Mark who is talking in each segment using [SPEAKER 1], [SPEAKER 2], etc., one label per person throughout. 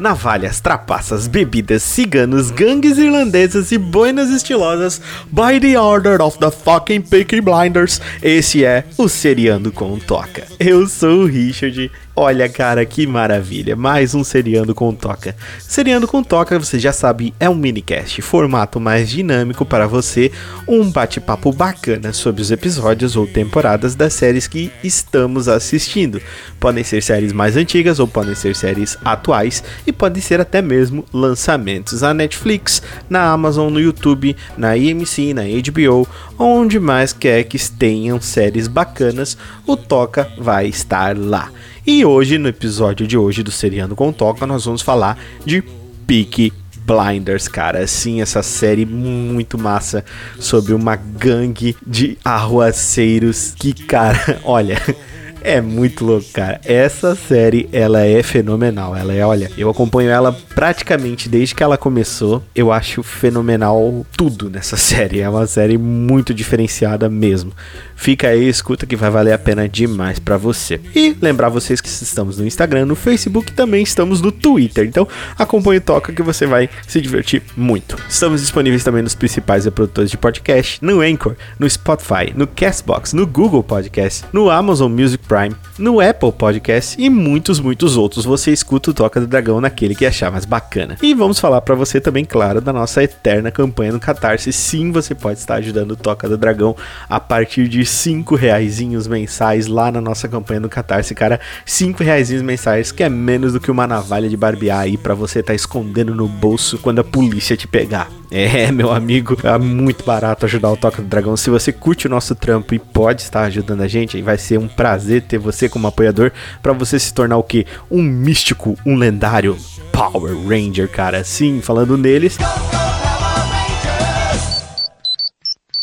[SPEAKER 1] navalhas, trapaças, bebidas, ciganos, gangues irlandesas e boinas estilosas by the order of the fucking Peaky Blinders. Esse é o Seriando com Toca. Eu sou o Richard Olha, cara, que maravilha. Mais um Seriando com Toca. Seriando com Toca, você já sabe, é um minicast, formato mais dinâmico para você, um bate-papo bacana sobre os episódios ou temporadas das séries que estamos assistindo. Podem ser séries mais antigas ou podem ser séries atuais e podem ser até mesmo lançamentos na Netflix, na Amazon, no YouTube, na IMC, na HBO, onde mais quer que tenham séries bacanas, o Toca vai estar lá. E hoje, no episódio de hoje do Seriando com Toca, nós vamos falar de Peaky Blinders, cara. Sim, essa série muito massa sobre uma gangue de arruaceiros que, cara, olha. É muito louco, cara. Essa série, ela é fenomenal. Ela é, olha, eu acompanho ela praticamente desde que ela começou. Eu acho fenomenal tudo nessa série. É uma série muito diferenciada mesmo. Fica aí, escuta que vai valer a pena demais para você. E lembrar vocês que estamos no Instagram, no Facebook, também estamos no Twitter. Então acompanhe o Toca que você vai se divertir muito. Estamos disponíveis também nos principais reprodutores de podcast, no Anchor, no Spotify, no Castbox, no Google Podcast, no Amazon Music Prime, no Apple Podcast e muitos, muitos outros. Você escuta o Toca do Dragão naquele que achar mais bacana. E vamos falar para você também, claro, da nossa eterna campanha no Catarse. Sim, você pode estar ajudando o Toca do Dragão a partir de cinco reaisinhos mensais lá na nossa campanha no Catarse, cara. Cinco reaisinhos mensais, que é menos do que uma navalha de barbear aí para você tá escondendo no bolso quando a polícia te pegar. É, meu amigo, é muito barato ajudar o Toca do Dragão. Se você curte o nosso trampo e pode estar ajudando a gente, vai ser um prazer ter você como apoiador para você se tornar o que? Um místico, um lendário Power Ranger, cara. Sim, falando neles.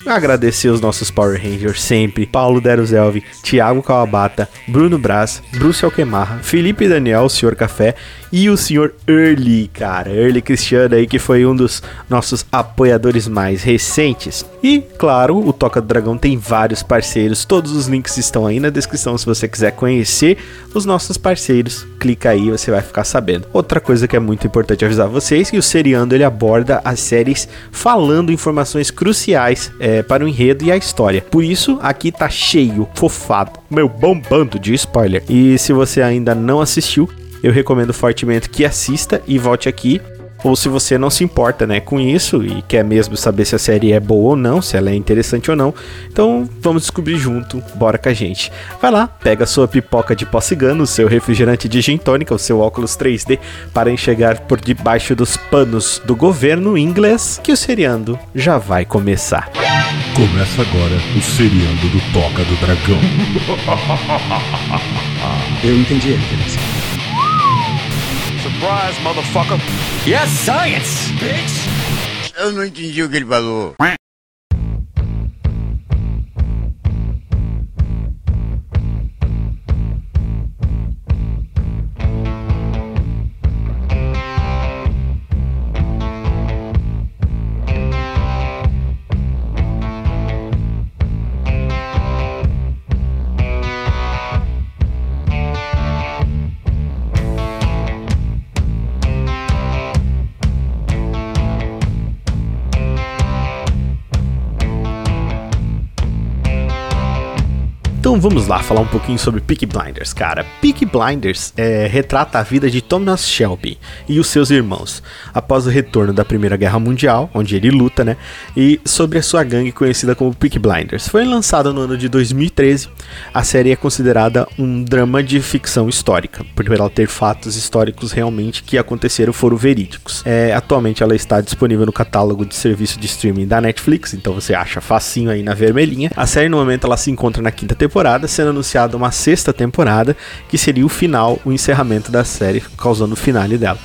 [SPEAKER 1] Agradecer os nossos Power Rangers sempre: Paulo Deruzelvi, Thiago Kawabata, Bruno Braz, Bruce Alquemarra, Felipe Daniel, o Senhor Café e o senhor Early, cara. Early Cristiano aí, que foi um dos nossos apoiadores mais recentes. E, claro, o Toca do Dragão tem vários parceiros. Todos os links estão aí na descrição se você quiser conhecer os nossos parceiros. Clica aí, você vai ficar sabendo. Outra coisa que é muito importante avisar vocês que o Seriando ele aborda as séries falando informações cruciais é, para o enredo e a história. Por isso, aqui tá cheio, fofado, meu bombando de spoiler. E se você ainda não assistiu, eu recomendo fortemente que assista e volte aqui. Ou se você não se importa, né, com isso e quer mesmo saber se a série é boa ou não, se ela é interessante ou não, então vamos descobrir junto, bora com a gente. Vai lá, pega a sua pipoca de pó cigano, o seu refrigerante de gin tônica, o seu óculos 3D para enxergar por debaixo dos panos do governo inglês, que o seriando já vai começar.
[SPEAKER 2] Começa agora o seriando do Toca do Dragão.
[SPEAKER 3] Eu entendi a referência.
[SPEAKER 4] Surprise, motherfucker.
[SPEAKER 5] Yes, science, bitch.
[SPEAKER 6] Eu não entendi o que ele falou.
[SPEAKER 1] Então vamos lá falar um pouquinho sobre Peaky Blinders, cara. Peaky Blinders é, retrata a vida de Thomas Shelby e os seus irmãos após o retorno da Primeira Guerra Mundial, onde ele luta, né? E sobre a sua gangue conhecida como Peaky Blinders. Foi lançada no ano de 2013. A série é considerada um drama de ficção histórica, por ela ter fatos históricos realmente que aconteceram foram verídicos. É, atualmente ela está disponível no catálogo de serviço de streaming da Netflix, então você acha facinho aí na vermelhinha. A série no momento ela se encontra na quinta temporada temporada, sendo anunciada uma sexta temporada, que seria o final, o encerramento da série, causando o finale dela.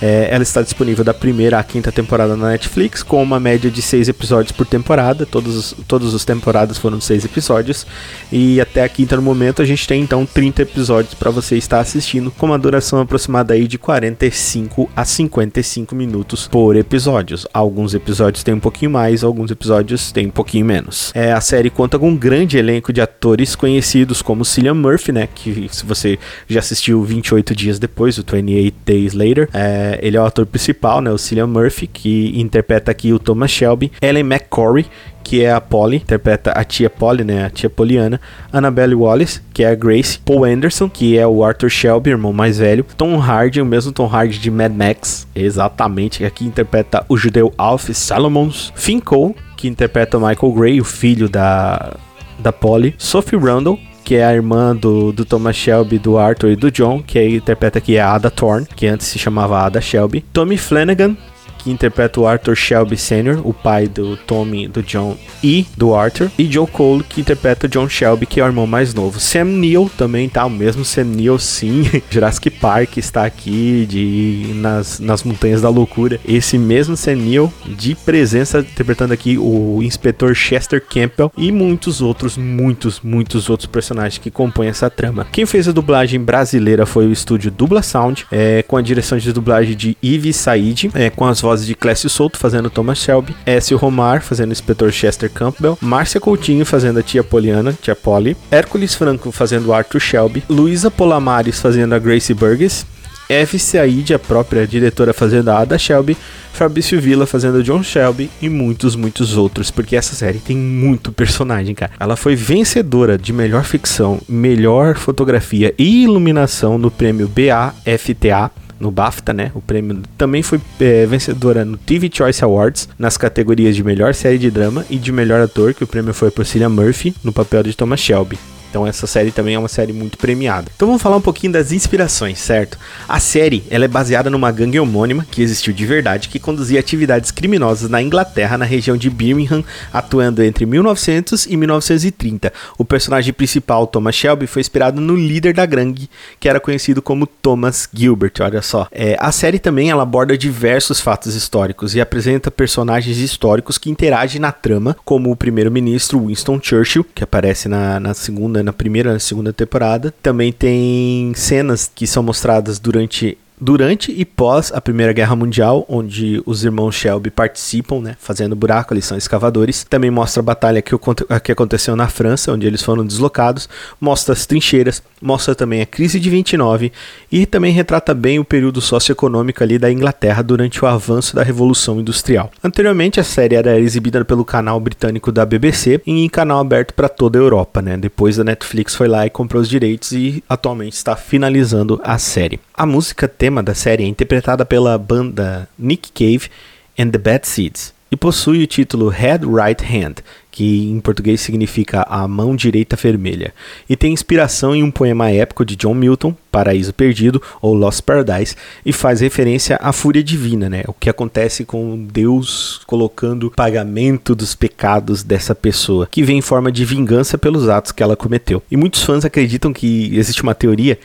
[SPEAKER 1] É, ela está disponível da primeira à quinta temporada na Netflix, com uma média de seis episódios por temporada. Todos os, todas as temporadas foram seis episódios. E até a quinta no momento a gente tem então 30 episódios para você estar assistindo, com uma duração aproximada aí de 45 a 55 minutos por episódio. Alguns episódios têm um pouquinho mais, alguns episódios têm um pouquinho menos. É, a série conta com um grande elenco de atores conhecidos como Cillian Murphy, né? Que se você já assistiu 28 dias depois, o 28 Days Later, é, ele é o ator principal, né? O Cillian Murphy, que interpreta aqui o Thomas Shelby. Ellen McCory, que é a Polly, interpreta a tia Polly, né, a tia Poliana, Annabelle Wallace, que é a Grace, Paul Anderson, que é o Arthur Shelby, irmão mais velho, Tom Hardy, o mesmo Tom Hardy de Mad Max, exatamente, que aqui interpreta o judeu Alf Salomons, Finn Cole, que interpreta o Michael Gray, o filho da, da Polly, Sophie Randall, que é a irmã do, do Thomas Shelby, do Arthur e do John, que aí interpreta aqui a Ada Thorne, que antes se chamava Ada Shelby. Tommy Flanagan, que interpreta o Arthur Shelby Sr., o pai do Tommy, do John e do Arthur. E Joe Cole, que interpreta o John Shelby, que é o irmão mais novo. Sam Neill também tá, o mesmo Sam Neill, sim. Jurassic Park está aqui de nas, nas Montanhas da Loucura. Esse mesmo Sam Neill, de presença, interpretando aqui o inspetor Chester Campbell e muitos outros, muitos, muitos outros personagens que compõem essa trama. Quem fez a dublagem brasileira foi o estúdio Dubla Sound, é, com a direção de dublagem de Yves Said, é, com as vozes de Clécio Souto fazendo Thomas Shelby, Écio Romar fazendo o inspetor Chester Campbell, Márcia Coutinho fazendo a tia Poliana, tia Polly, Hércules Franco fazendo Arthur Shelby, Luísa Polamares fazendo a Grace Burgess, F. Said, a própria diretora fazendo a Ada Shelby, Fabrício Villa fazendo John Shelby e muitos, muitos outros, porque essa série tem muito personagem, cara. Ela foi vencedora de melhor ficção, melhor fotografia e iluminação no prêmio BAFTA no BAFTA, né? O prêmio também foi é, vencedora no TV Choice Awards nas categorias de melhor série de drama e de melhor ator, que o prêmio foi por Cillian Murphy no papel de Thomas Shelby. Então essa série também é uma série muito premiada. Então vamos falar um pouquinho das inspirações, certo? A série ela é baseada numa gangue homônima que existiu de verdade, que conduzia atividades criminosas na Inglaterra, na região de Birmingham, atuando entre 1900 e 1930. O personagem principal, Thomas Shelby, foi inspirado no líder da gangue, que era conhecido como Thomas Gilbert. Olha só. É, a série também ela aborda diversos fatos históricos e apresenta personagens históricos que interagem na trama, como o primeiro-ministro Winston Churchill, que aparece na, na segunda na primeira e na segunda temporada. Também tem cenas que são mostradas durante durante e pós a Primeira Guerra Mundial, onde os irmãos Shelby participam, né, fazendo buraco, eles são escavadores. Também mostra a batalha que, que aconteceu na França, onde eles foram deslocados, mostra as trincheiras, mostra também a crise de 29 e também retrata bem o período socioeconômico ali da Inglaterra durante o avanço da Revolução Industrial. Anteriormente, a série era exibida pelo canal britânico da BBC e em canal aberto para toda a Europa, né? Depois a Netflix foi lá e comprou os direitos e atualmente está finalizando a série. A música tema da série é interpretada pela banda Nick Cave and the Bad Seeds e possui o título Head Right Hand, que em português significa a mão direita vermelha, e tem inspiração em um poema épico de John Milton, Paraíso Perdido ou Lost Paradise, e faz referência à fúria divina, né? O que acontece com Deus colocando pagamento dos pecados dessa pessoa, que vem em forma de vingança pelos atos que ela cometeu. E muitos fãs acreditam que existe uma teoria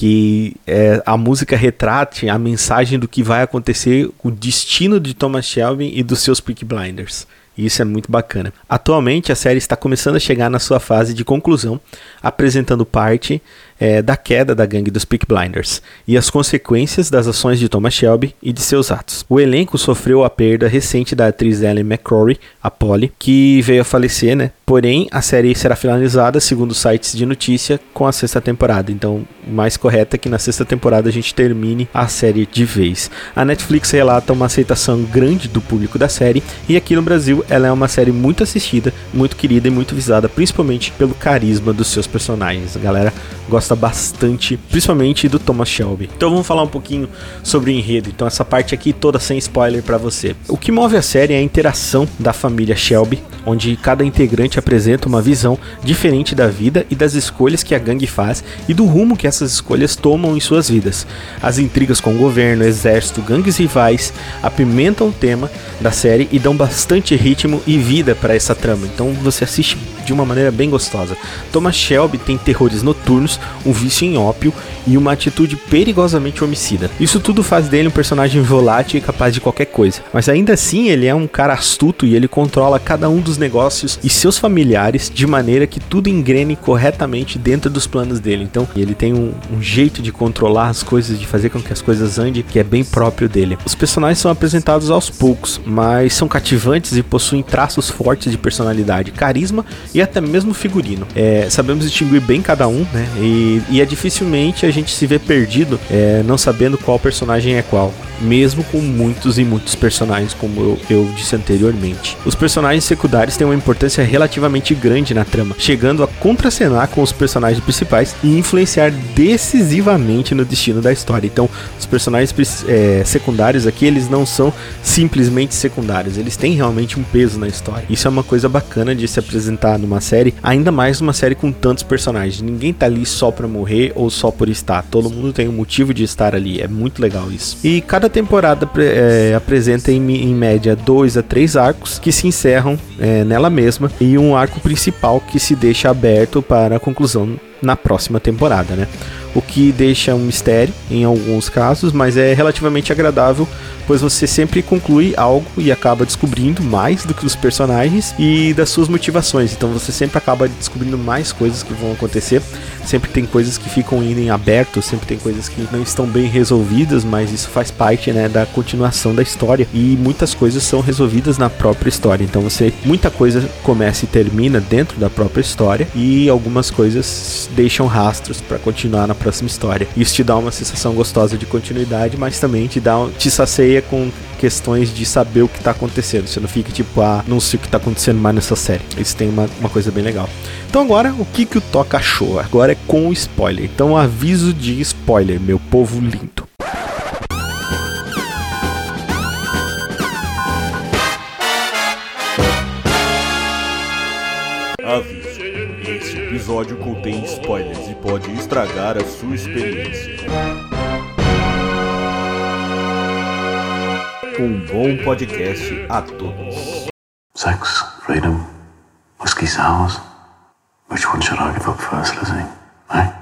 [SPEAKER 1] que é, a música retrate a mensagem do que vai acontecer, o destino de Thomas Shelby e dos seus Peak Blinders. Isso é muito bacana. Atualmente a série está começando a chegar na sua fase de conclusão, apresentando parte é, da queda da gangue dos Peak Blinders e as consequências das ações de Thomas Shelby e de seus atos. O elenco sofreu a perda recente da atriz Ellen McCrory, a Polly, que veio a falecer, né? Porém, a série será finalizada, segundo sites de notícia, com a sexta temporada. Então, o mais correto é que na sexta temporada a gente termine a série de vez. A Netflix relata uma aceitação grande do público da série e aqui no Brasil ela é uma série muito assistida, muito querida e muito visada, principalmente pelo carisma dos seus personagens. A galera gosta bastante, principalmente do Thomas Shelby. Então vamos falar um pouquinho sobre o enredo. Então essa parte aqui toda sem spoiler para você. O que move a série é a interação da família Shelby, onde cada integrante apresenta uma visão diferente da vida e das escolhas que a gangue faz e do rumo que essas escolhas tomam em suas vidas. As intrigas com o governo, exército, gangues rivais apimentam o tema da série e dão bastante ritmo e vida para essa trama. Então você assiste de uma maneira bem gostosa. Thomas Shelby tem terrores noturnos, um vício em ópio e uma atitude perigosamente homicida. Isso tudo faz dele um personagem volátil e capaz de qualquer coisa. Mas ainda assim, ele é um cara astuto e ele controla cada um dos negócios e seus familiares de maneira que tudo engrene corretamente dentro dos planos dele. Então, ele tem um, um jeito de controlar as coisas, de fazer com que as coisas andem, que é bem próprio dele. Os personagens são apresentados aos poucos, mas são cativantes e possuem traços fortes de personalidade, carisma e até mesmo figurino. É, sabemos distinguir bem cada um, né? E, e é dificilmente a gente se vê perdido é, não sabendo qual personagem é qual mesmo com muitos e muitos personagens, como eu, eu, disse anteriormente. Os personagens secundários têm uma importância relativamente grande na trama, chegando a contracenar com os personagens principais e influenciar decisivamente no destino da história. Então, os personagens é, secundários aqui, eles não são simplesmente secundários, eles têm realmente um peso na história. Isso é uma coisa bacana de se apresentar numa série, ainda mais numa série com tantos personagens. Ninguém tá ali só pra morrer ou só por estar, todo mundo tem um motivo de estar ali, é muito legal isso. E cada temporada é, apresenta em, em, média dois a três arcos que se encerram é, nela mesma e um arco principal que se deixa aberto para a conclusão na próxima temporada, né? O que deixa um mistério em alguns casos, mas é relativamente agradável pois você sempre conclui algo e acaba descobrindo mais do que os personagens e das suas motivações. Então você sempre acaba descobrindo mais coisas que vão acontecer. Sempre tem coisas que ficam indo em aberto, sempre tem coisas que não estão bem resolvidas, mas isso faz parte, né, da continuação da história e muitas coisas são resolvidas na própria história. Então você muita coisa começa e termina dentro da própria história e algumas coisas deixam rastros para continuar na próxima história. Isso te dá uma sensação gostosa de continuidade, mas também te dá te sacia com questões de saber o que tá acontecendo. Você não fica tipo, ah, não sei o que tá acontecendo mais nessa série. Isso tem uma, uma coisa bem legal. Então agora, o que, que o Toca achou? Agora é com spoiler. Então aviso de spoiler, meu povo lindo.
[SPEAKER 2] Episódio contém spoilers e pode estragar a sua experiência. um bom podcast a todos.
[SPEAKER 4] Sex, freedom, whiskey sours. Which one should I give up first, Lizzie? Eh?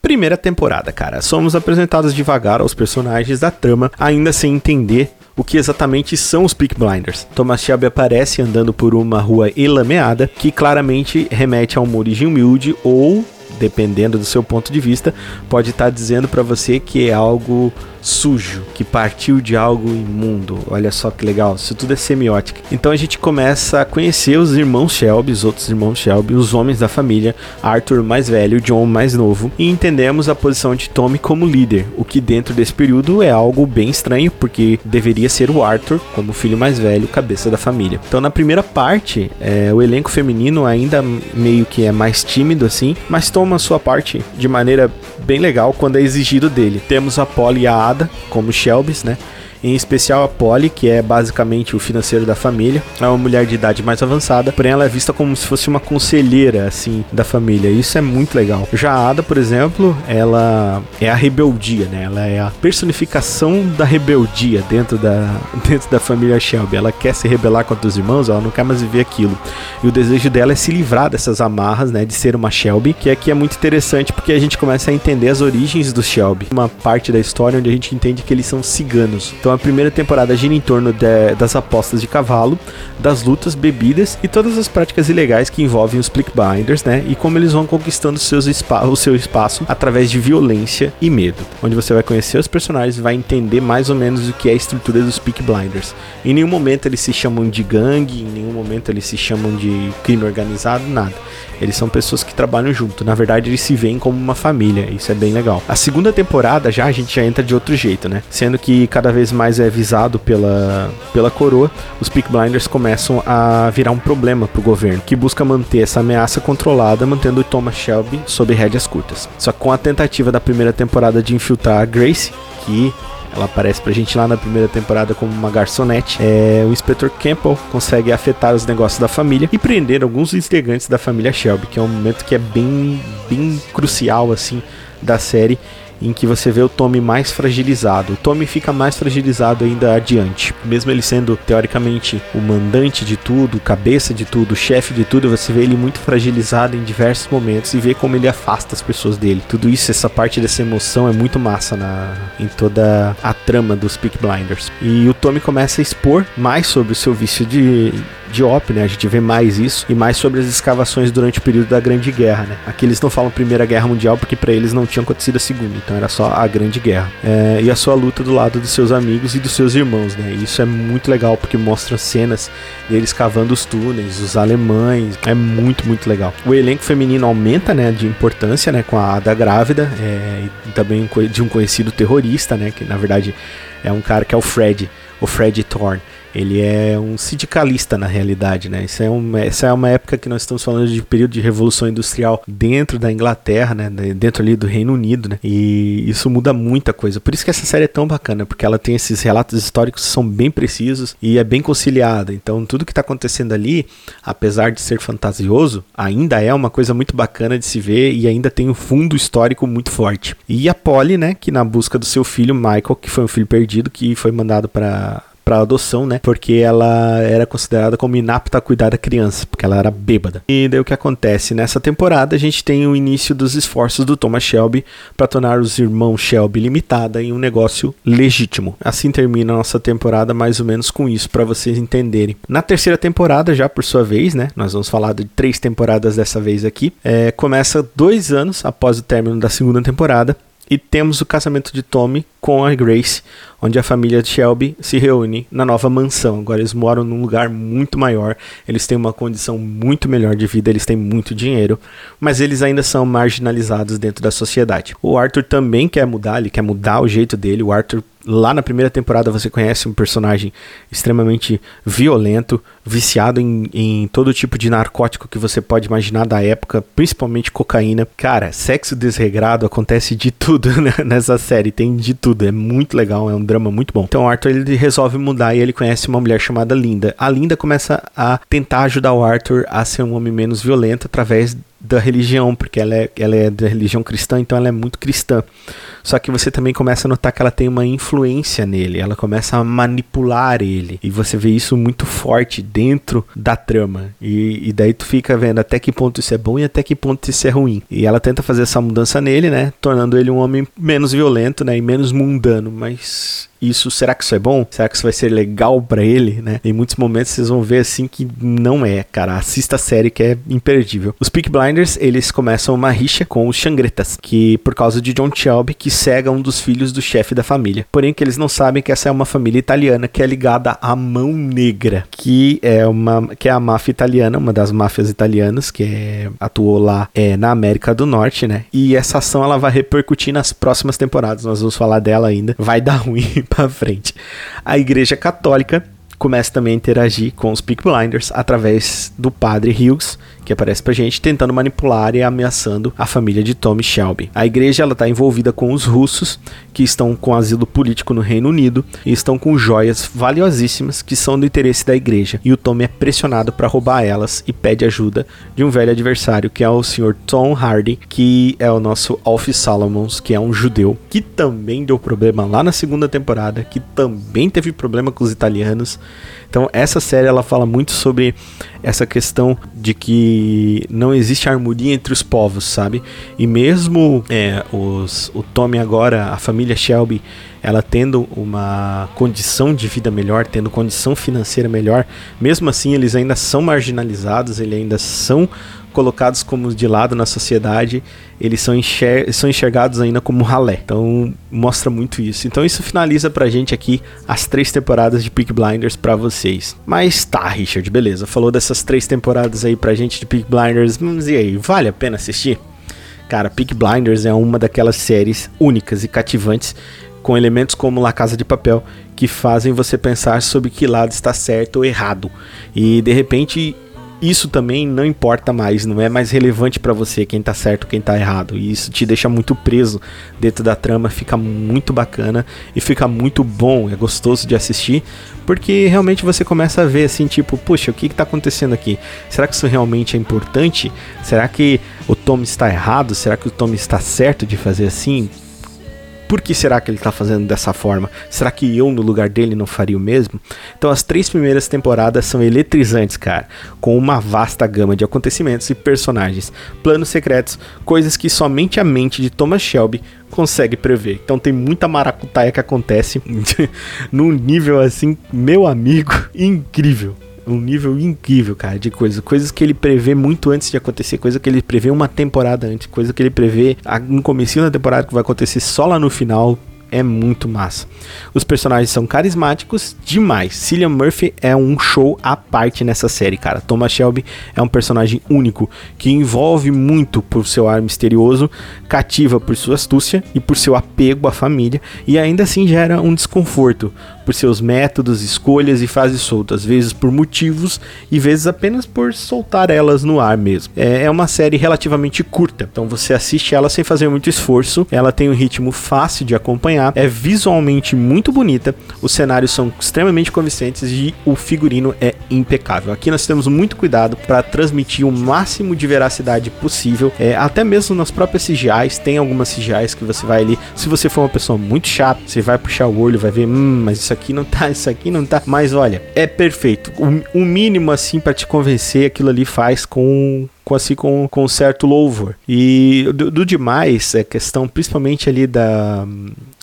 [SPEAKER 1] Primeira temporada, cara. Somos apresentados devagar aos personagens da trama, ainda sem entender o que exatamente são os Peak Blinders. Thomas Shelby aparece andando por uma rua elameada, que claramente remete a uma origem humilde ou dependendo do seu ponto de vista, pode estar tá dizendo para você que é algo sujo, que partiu de algo imundo. Olha só que legal, isso tudo é semiótica. Então a gente começa a conhecer os irmãos Shelby, os outros irmãos Shelby, os homens da família, Arthur mais velho, John mais novo, e entendemos a posição de Tommy como líder, o que dentro desse período é algo bem estranho, porque deveria ser o Arthur como filho mais velho, cabeça da família. Então na primeira parte, é, o elenco feminino ainda meio que é mais tímido assim, mas toma sua parte de maneira bem legal quando é exigido dele. Temos a Polly e a Ada como Shelbys, né? Em especial a Polly, que é basicamente o financeiro da família. É uma mulher de idade mais avançada, porém ela é vista como se fosse uma conselheira, assim, da família. Isso é muito legal. Já a Ada, por exemplo, ela é a rebeldia, né? Ela é a personificação da rebeldia dentro da, dentro da família Shelby. Ela quer se rebelar contra os irmãos, ela não quer mais viver aquilo. E o desejo dela é se livrar dessas amarras, né? De ser uma Shelby, que aqui é muito interessante porque a gente começa a entender as origens do Shelby. Uma parte da história onde a gente entende que eles são ciganos. Então a primeira temporada gira em torno de, das apostas de cavalo, das lutas, bebidas e todas as práticas ilegais que envolvem os Plickbinders, né? E como eles vão conquistando seus o seu espaço através de violência e medo. Onde você vai conhecer os personagens e vai entender mais ou menos o que é a estrutura dos Peak Blinders. Em nenhum momento eles se chamam de gangue, em nenhum momento eles se chamam de crime organizado, nada. Eles são pessoas que trabalham junto. Na verdade, eles se veem como uma família. Isso é bem legal. A segunda temporada já a gente já entra de outro jeito, né? Sendo que cada vez mais é visado pela, pela coroa, os Peak Blinders começam a virar um problema pro governo, que busca manter essa ameaça controlada, mantendo o Thomas Shelby sob rédeas curtas. Só que com a tentativa da primeira temporada de infiltrar a Grace, que ela aparece pra gente lá na primeira temporada como uma garçonete. É, o inspetor Campbell consegue afetar os negócios da família e prender alguns integrantes da família Shelby, que é um momento que é bem, bem crucial assim da série em que você vê o Tommy mais fragilizado. O Tommy fica mais fragilizado ainda adiante. Mesmo ele sendo teoricamente o mandante de tudo, cabeça de tudo, chefe de tudo, você vê ele muito fragilizado em diversos momentos e vê como ele afasta as pessoas dele. Tudo isso, essa parte dessa emoção é muito massa na, em toda a trama dos Peak Blinders. E o Tommy começa a expor mais sobre o seu vício de, de op, né? A gente vê mais isso e mais sobre as escavações durante o período da Grande Guerra, né? Aqui eles não falam Primeira Guerra Mundial porque para eles não tinha acontecido a Segunda, então era só a Grande Guerra. É, e a sua luta do lado dos seus amigos e dos seus irmãos, né? E isso é muito legal porque mostra cenas deles cavando os túneis, os alemães, é muito, muito legal. O elenco feminino aumenta, né, de importância, né, com a Ada grávida, é, e também de um conhecido terrorista, né, que na verdade é um cara que é o Fred, o Fred Thorne. Ele é um sindicalista na realidade, né? Isso é uma, essa é uma época que nós estamos falando de período de revolução industrial dentro da Inglaterra, né? Dentro ali do Reino Unido, né? E isso muda muita coisa. Por isso que essa série é tão bacana, porque ela tem esses relatos históricos que são bem precisos e é bem conciliada. Então tudo que está acontecendo ali, apesar de ser fantasioso, ainda é uma coisa muito bacana de se ver e ainda tem um fundo histórico muito forte. E a Polly, né? Que na busca do seu filho Michael, que foi um filho perdido, que foi mandado para para adoção, né? Porque ela era considerada como inapta a cuidar da criança, porque ela era bêbada. E daí o que acontece? Nessa temporada a gente tem o início dos esforços do Thomas Shelby para tornar os irmãos Shelby limitada em um negócio legítimo. Assim termina a nossa temporada mais ou menos com isso para vocês entenderem. Na terceira temporada, já por sua vez, né? Nós vamos falar de três temporadas dessa vez aqui. É, começa dois anos após o término da segunda temporada e temos o casamento de Tommy com a Grace, onde a família de Shelby se reúne na nova mansão. Agora eles moram num lugar muito maior, eles têm uma condição muito melhor de vida, eles têm muito dinheiro, mas eles ainda são marginalizados dentro da sociedade. O Arthur também quer mudar, ele quer mudar o jeito dele. O Arthur Lá na primeira temporada você conhece um personagem extremamente violento, viciado em, em, todo tipo de narcótico que você pode imaginar da época, principalmente cocaína. Cara, sexo desregrado acontece de tudo né? nessa série, tem de tudo, é muito legal, é um drama muito bom. Então o Arthur ele resolve mudar e ele conhece uma mulher chamada Linda. A Linda começa a tentar ajudar o Arthur a ser um homem menos violento através da religião, porque ela é, ela é da religião cristã, então ela é muito cristã. Só que você também começa a notar que ela tem uma influência nele, ela começa a manipular ele. E você vê isso muito forte dentro da trama. E, e daí tu fica vendo até que ponto isso é bom e até que ponto isso é ruim. E ela tenta fazer essa mudança nele, né? Tornando ele um homem menos violento, né? E menos mundano. Mas isso, será que isso é bom? Será que isso vai ser legal para ele, né? Em muitos momentos vocês vão ver assim que não é, cara. Assista a série que é imperdível. Os Peak Blinders, eles começam uma rixa com os Xangretas, que por causa de John Shelby, que cega um dos filhos do chefe da família. Porém, que eles não sabem que essa é uma família italiana que é ligada à Mão Negra, que é uma que é a máfia italiana, uma das máfias italianas que é, atuou lá é, na América do Norte, né? E essa ação ela vai repercutir nas próximas temporadas. Nós vamos falar dela ainda. Vai dar ruim para frente. A Igreja Católica começa também a interagir com os Peak Blinders através do padre Hughes, que aparece pra gente tentando manipular e ameaçando a família de Tommy Shelby. A igreja ela tá envolvida com os russos que estão com asilo político no Reino Unido e estão com joias valiosíssimas que são do interesse da igreja. E o Tommy é pressionado para roubar elas e pede ajuda de um velho adversário que é o Sr. Tom Hardy, que é o nosso Alf Salomons, que é um judeu que também deu problema lá na segunda temporada, que também teve problema com os italianos então essa série ela fala muito sobre essa questão de que não existe harmonia entre os povos, sabe? E mesmo é, os, o Tommy agora, a família Shelby, ela tendo uma condição de vida melhor, tendo condição financeira melhor, mesmo assim eles ainda são marginalizados, eles ainda são colocados como de lado na sociedade, eles são, enxer são enxergados ainda como ralé. Então mostra muito isso. Então isso finaliza pra gente aqui as três temporadas de Peak Blinders para vocês. Mas tá, Richard, beleza. Falou dessas três temporadas aí pra gente de Peak Blinders. Mas e aí, vale a pena assistir? Cara, Peak Blinders é uma daquelas séries únicas e cativantes com elementos como La Casa de Papel que fazem você pensar sobre que lado está certo ou errado. E de repente isso também não importa mais, não é mais relevante para você quem tá certo, quem tá errado. E isso te deixa muito preso dentro da trama, fica muito bacana e fica muito bom, é gostoso de assistir, porque realmente você começa a ver assim, tipo, puxa, o que que tá acontecendo aqui? Será que isso realmente é importante? Será que o Tom está errado? Será que o Tom está certo de fazer assim? Por que será que ele tá fazendo dessa forma? Será que eu, no lugar dele, não faria o mesmo? Então, as três primeiras temporadas são eletrizantes, cara, com uma vasta gama de acontecimentos e personagens, planos secretos, coisas que somente a mente de Thomas Shelby consegue prever. Então, tem muita maracutaia que acontece num nível assim, meu amigo, incrível um nível incrível, cara, de coisas. Coisas que ele prevê muito antes de acontecer, coisa que ele prevê uma temporada antes, coisa que ele prevê no começo da temporada que vai acontecer só lá no final é muito massa. Os personagens são carismáticos demais. Cillian Murphy é um show à parte nessa série, cara. Thomas Shelby é um personagem único que envolve muito por seu ar misterioso, cativa por sua astúcia e por seu apego à família e ainda assim gera um desconforto por seus métodos, escolhas e fases soltas, vezes por motivos e vezes apenas por soltar elas no ar mesmo. É, é uma série relativamente curta, então você assiste ela sem fazer muito esforço. Ela tem um ritmo fácil de acompanhar é visualmente muito bonita, os cenários são extremamente convincentes e o figurino é impecável. Aqui nós temos muito cuidado para transmitir o máximo de veracidade possível, é, até mesmo nas próprias CGIs, tem algumas CGIs que você vai ali, se você for uma pessoa muito chata, você vai puxar o olho, vai ver, hum, mas isso aqui não tá, isso aqui não tá, mas olha, é perfeito. O, o mínimo assim para te convencer, aquilo ali faz com com assim com, com certo louvor. E do, do demais, é questão principalmente ali da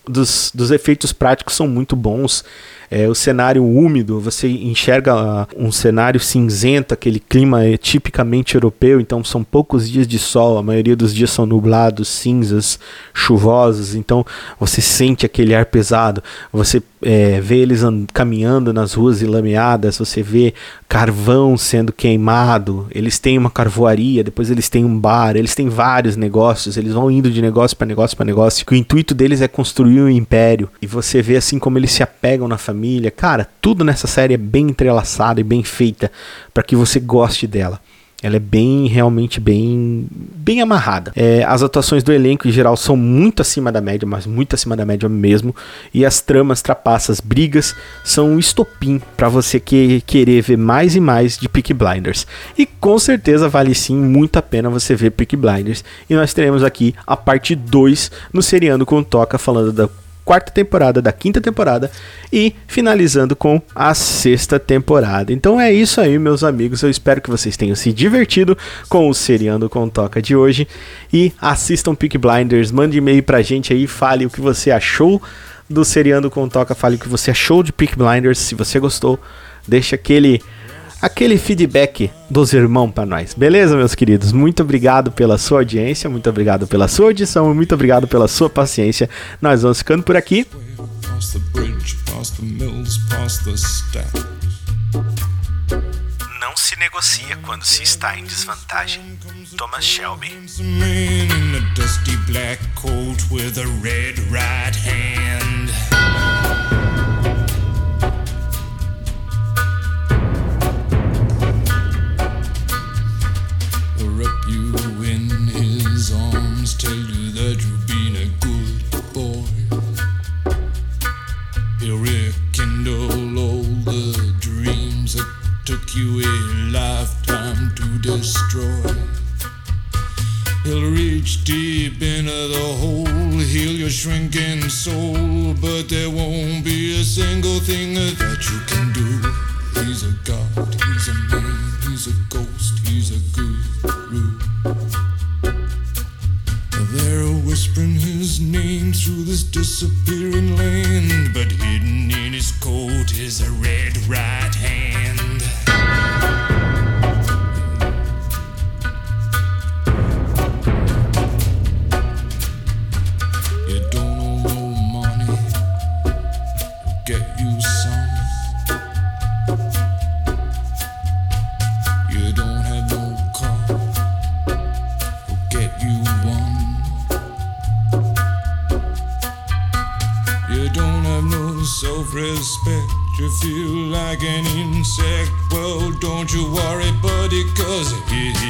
[SPEAKER 1] dos, dos efeitos práticos são muito bons. É, o cenário úmido, você enxerga uh, um cenário cinzento, aquele clima é tipicamente europeu, então são poucos dias de sol, a maioria dos dias são nublados, cinzas, chuvosos, então você sente aquele ar pesado, você é, vê eles caminhando nas ruas enlameadas, você vê carvão sendo queimado, eles têm uma carvoaria, depois eles têm um bar, eles têm vários negócios, eles vão indo de negócio para negócio para negócio, o intuito deles é construir um império, e você vê assim como eles se apegam na família. Cara, tudo nessa série é bem entrelaçado e bem feita para que você goste dela. Ela é bem, realmente bem, bem amarrada. É, as atuações do elenco em geral são muito acima da média, mas muito acima da média mesmo. E as tramas, trapaças, brigas são um estopim para você que, querer ver mais e mais de Peak Blinders. E com certeza vale sim muito a pena você ver Peak Blinders. E nós teremos aqui a parte 2 no Seriando com Toca, falando da quarta temporada da quinta temporada e finalizando com a sexta temporada. Então é isso aí, meus amigos. Eu espero que vocês tenham se divertido com o Seriando com Toca de hoje e assistam Peak Blinders. Mande e-mail pra gente aí, fale o que você achou do Seriando com Toca, fale o que você achou de Peak Blinders, se você gostou, deixa aquele aquele feedback dos irmãos para nós. Beleza, meus queridos? Muito obrigado pela sua audiência, muito obrigado pela sua audição, muito obrigado pela sua paciência. Nós vamos ficando por aqui. Não se negocia quando se está em desvantagem. Thomas Shelby. Don't you
[SPEAKER 6] worry, buddy, cause he's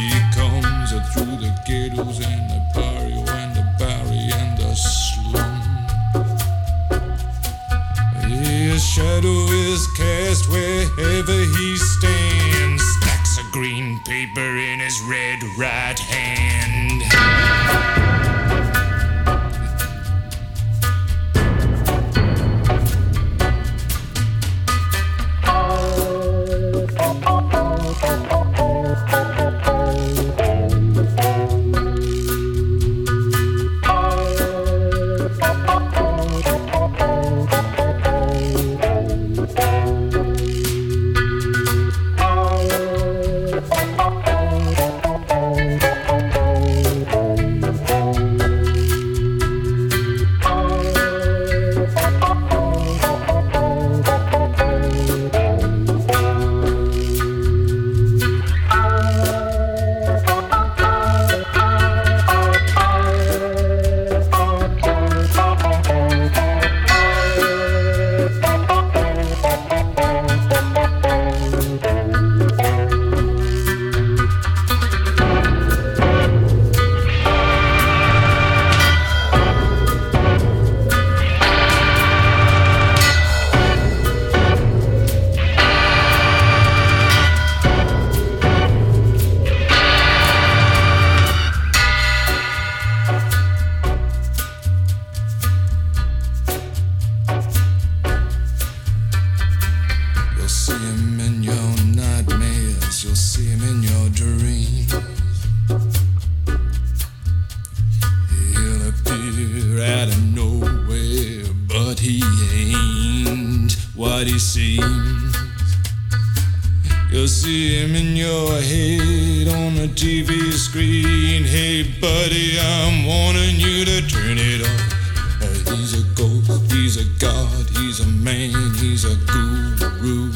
[SPEAKER 6] turn it. Uh, he's a ghost, he's a god, he's a man, he's a guru.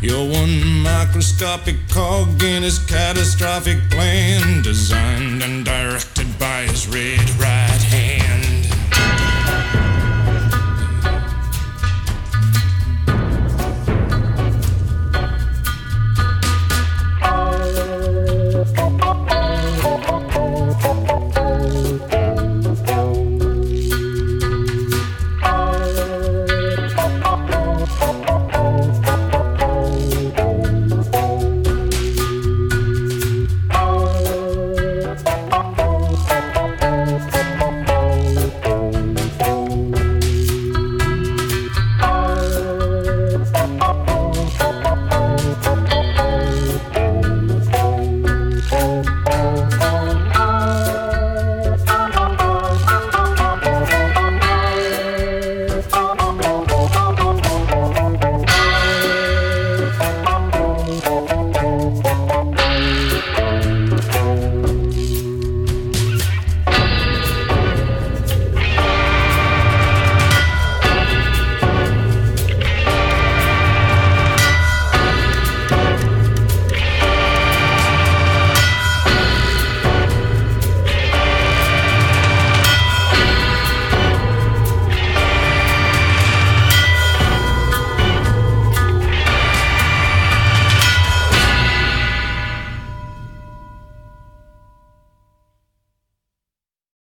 [SPEAKER 6] You're one microscopic cog in his catastrophic plan, designed and directed by his red right